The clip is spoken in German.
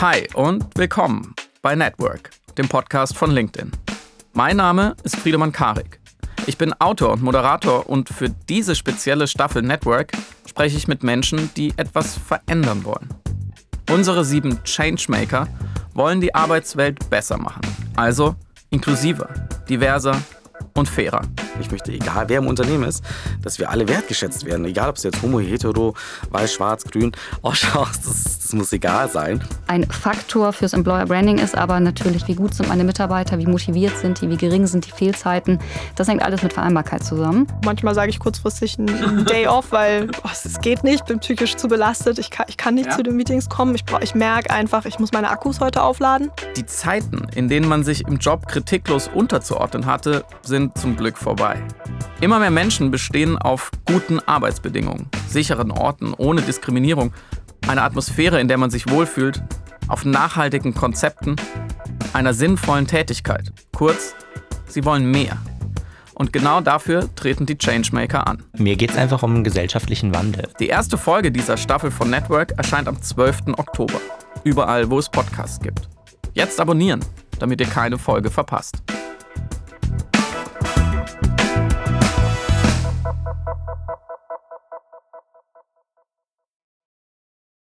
Hi und willkommen bei Network, dem Podcast von LinkedIn. Mein Name ist Friedemann Karik. Ich bin Autor und Moderator und für diese spezielle Staffel Network spreche ich mit Menschen, die etwas verändern wollen. Unsere sieben Changemaker wollen die Arbeitswelt besser machen. Also inklusiver, diverser und fairer. Ich möchte, egal wer im Unternehmen ist, dass wir alle wertgeschätzt werden. Egal, ob es jetzt homo, hetero, weiß, schwarz, grün ausschaut, das, das muss egal sein. Ein Faktor fürs Employer Branding ist aber natürlich, wie gut sind meine Mitarbeiter, wie motiviert sind die, wie gering sind die Fehlzeiten. Das hängt alles mit Vereinbarkeit zusammen. Manchmal sage ich kurzfristig einen Day off, weil oh, es geht nicht, bin psychisch zu belastet, ich kann, ich kann nicht ja. zu den Meetings kommen. Ich, ich merke einfach, ich muss meine Akkus heute aufladen. Die Zeiten, in denen man sich im Job kritiklos unterzuordnen hatte, sind zum Glück vorbei. Immer mehr Menschen bestehen auf guten Arbeitsbedingungen, sicheren Orten, ohne Diskriminierung, einer Atmosphäre, in der man sich wohlfühlt, auf nachhaltigen Konzepten, einer sinnvollen Tätigkeit. Kurz, sie wollen mehr. Und genau dafür treten die Changemaker an. Mir geht es einfach um einen gesellschaftlichen Wandel. Die erste Folge dieser Staffel von Network erscheint am 12. Oktober. Überall, wo es Podcasts gibt. Jetzt abonnieren, damit ihr keine Folge verpasst.